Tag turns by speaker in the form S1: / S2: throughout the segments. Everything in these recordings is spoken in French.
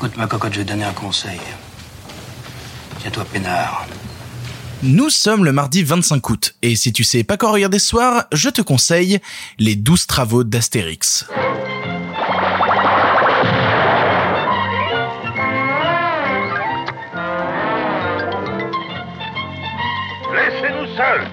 S1: Écoute, ma cocotte, je vais te donner un conseil. Tiens-toi peinard.
S2: Nous sommes le mardi 25 août, et si tu sais pas quoi regarder ce soir, je te conseille les 12 travaux d'Astérix.
S3: Laissez-nous seuls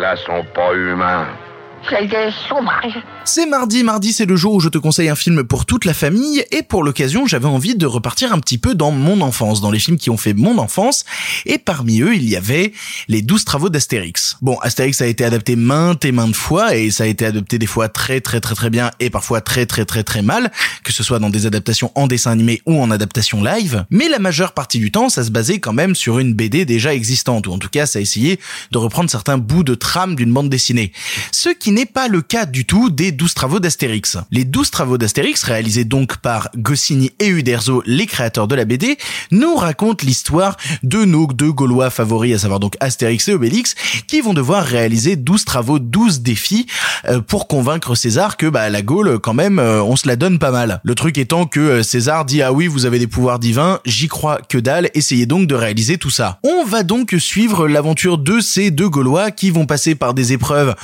S3: Types-là sont pas humains.
S4: C'est
S2: mardi, mardi c'est le jour où je te conseille un film pour toute la famille. Et pour l'occasion j'avais envie de repartir un petit peu dans mon enfance, dans les films qui ont fait mon enfance. Et parmi eux il y avait les 12 travaux d'Astérix. Bon, Astérix a été adapté maintes et maintes fois et ça a été adapté des fois très très très très bien et parfois très très très très mal, que ce soit dans des adaptations en dessin animé ou en adaptation live, mais la majeure partie du temps ça se basait quand même sur une BD déjà existante ou en tout cas ça essayait de reprendre certains bouts de trame d'une bande dessinée. Ce qui n'est pas le cas du tout des 12 travaux d'Astérix. Les 12 travaux d'Astérix, réalisés donc par Goscinny et Uderzo, les créateurs de la BD, nous racontent l'histoire de nos deux Gaulois favoris, à savoir donc Astérix et Obélix, qui vont devoir réaliser 12 travaux, 12 défis euh, pour convaincre César que bah, la Gaule, quand même, euh, on se la donne pas mal. Le truc étant que euh, César dit ah oui, vous avez des pouvoirs divins, j'y crois que dalle, essayez donc de réaliser tout ça. On va donc suivre l'aventure de ces deux Gaulois qui vont passer par des épreuves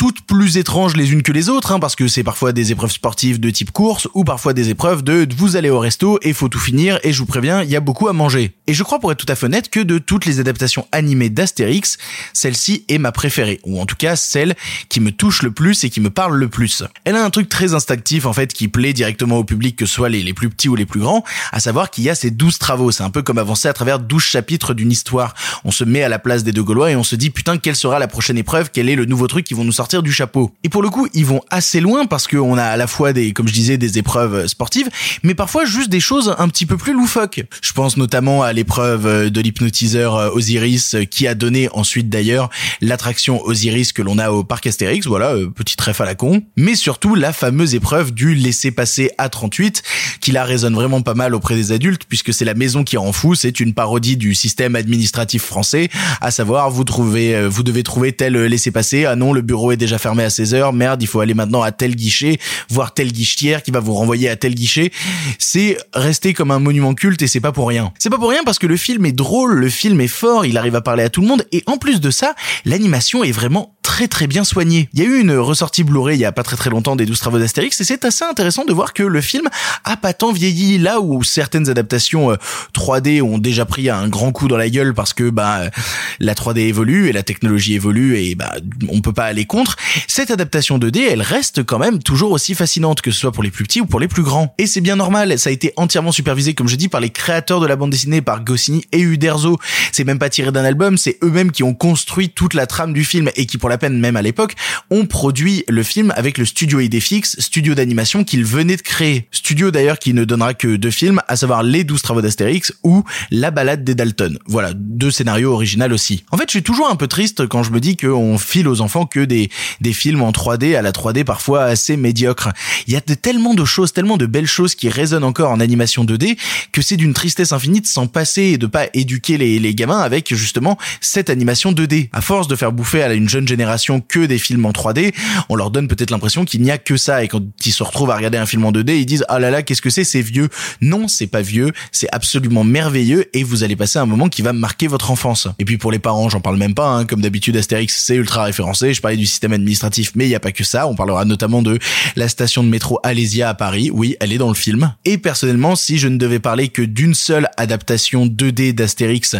S2: toutes plus étranges les unes que les autres, hein, parce que c'est parfois des épreuves sportives de type course, ou parfois des épreuves de vous allez au resto et faut tout finir, et je vous préviens, il y a beaucoup à manger. Et je crois pour être tout à fait honnête que de toutes les adaptations animées d'Astérix, celle-ci est ma préférée, ou en tout cas celle qui me touche le plus et qui me parle le plus. Elle a un truc très instinctif en fait qui plaît directement au public, que ce soit les, les plus petits ou les plus grands, à savoir qu'il y a ces douze travaux, c'est un peu comme avancer à travers douze chapitres d'une histoire. On se met à la place des deux Gaulois et on se dit putain quelle sera la prochaine épreuve, quel est le nouveau truc qu'ils vont nous sortir du chapeau. Et pour le coup, ils vont assez loin parce qu'on a à la fois des, comme je disais, des épreuves sportives, mais parfois juste des choses un petit peu plus loufoques. Je pense notamment à l'épreuve de l'hypnotiseur Osiris qui a donné ensuite d'ailleurs l'attraction Osiris que l'on a au parc Astérix, voilà, euh, petit trèfle à la con. Mais surtout la fameuse épreuve du laisser passer à 38 qui la résonne vraiment pas mal auprès des adultes puisque c'est la maison qui rend fou, c'est une parodie du système administratif français, à savoir vous trouvez, euh, vous devez trouver tel laisser passer, ah non le bureau est déjà fermé à 16 heures, merde, il faut aller maintenant à tel guichet, voir tel guichetière qui va vous renvoyer à tel guichet. C'est resté comme un monument culte et c'est pas pour rien. C'est pas pour rien parce que le film est drôle, le film est fort, il arrive à parler à tout le monde et en plus de ça, l'animation est vraiment très très bien soignée. Il y a eu une ressortie Blu-ray il y a pas très très longtemps des 12 travaux d'Astérix et c'est assez intéressant de voir que le film a pas tant vieilli là où certaines adaptations 3D ont déjà pris un grand coup dans la gueule parce que bah la 3D évolue et la technologie évolue et bah on peut pas aller contre. Cette adaptation 2D, elle reste quand même toujours aussi fascinante que ce soit pour les plus petits ou pour les plus grands. Et c'est bien normal, ça a été entièrement supervisé comme je dis par les créateurs de la bande dessinée par Goscinny et Uderzo. C'est même pas tiré d'un album, c'est eux-mêmes qui ont construit toute la trame du film et qui pour la peine même à l'époque ont produit le film avec le studio Idefix, studio d'animation qu'ils venaient de créer. Studio d'ailleurs qui ne donnera que deux films, à savoir Les 12 travaux d'Astérix ou La balade des Dalton. Voilà, deux scénarios originaux aussi. En fait, je suis toujours un peu triste quand je me dis qu'on file aux enfants que des, des films en 3D à la 3D parfois assez médiocre. Il y a tellement de choses, tellement de belles choses qui résonnent encore en animation 2D que c'est d'une tristesse infinie de s'en passer et de pas éduquer les, les gamins avec justement cette animation 2D. À force de faire bouffer à une jeune génération que des films en 3D, on leur donne peut-être l'impression qu'il n'y a que ça et quand ils se retrouvent à regarder un film en 2D, ils disent ah là là qu'est-ce que c'est, c'est vieux. Non, c'est pas vieux, c'est absolument merveilleux et vous allez passer un moment qui va marquer votre enfance. Et puis pour les parents, j'en parle même pas, hein, comme d'habitude Astérix c'est ultra référencé. Je parlais du système administratif, mais il y a pas que ça. On parlera notamment de la station de métro Alésia à Paris. Oui, elle est dans le film. Et personnellement, si je ne devais parler que d'une seule adaptation 2D d'Astérix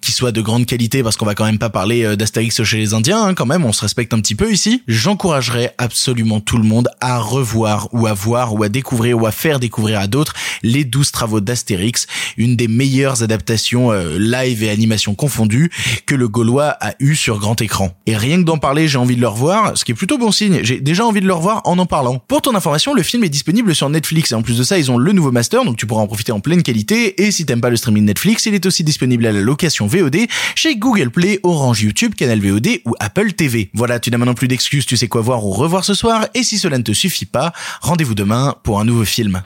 S2: qui soit de grande qualité, parce qu'on va quand même pas parler euh, d'Astérix chez les Indiens, hein, quand même, on se respecte un petit peu ici, j'encouragerais absolument tout le monde à revoir ou à voir ou à découvrir ou à faire découvrir à d'autres les 12 travaux d'Astérix, une des meilleures adaptations euh, live et animation confondues que le Gaulois a eu sur grand écran. Et rien que d'en parler, j'ai envie de le revoir, ce qui est plutôt bon signe. J'ai déjà envie de le revoir en en parlant. Pour ton information, le film est disponible sur Netflix et en plus de ça, ils ont le nouveau master, donc tu pourras en profiter en pleine qualité. Et si t'aimes pas le streaming Netflix, il est aussi disponible à la location VOD chez Google Play, Orange YouTube, Canal VOD ou Apple Voilà, tu n'as maintenant plus d'excuses, tu sais quoi voir ou revoir ce soir. Et si cela ne te suffit pas, rendez-vous demain pour un nouveau film.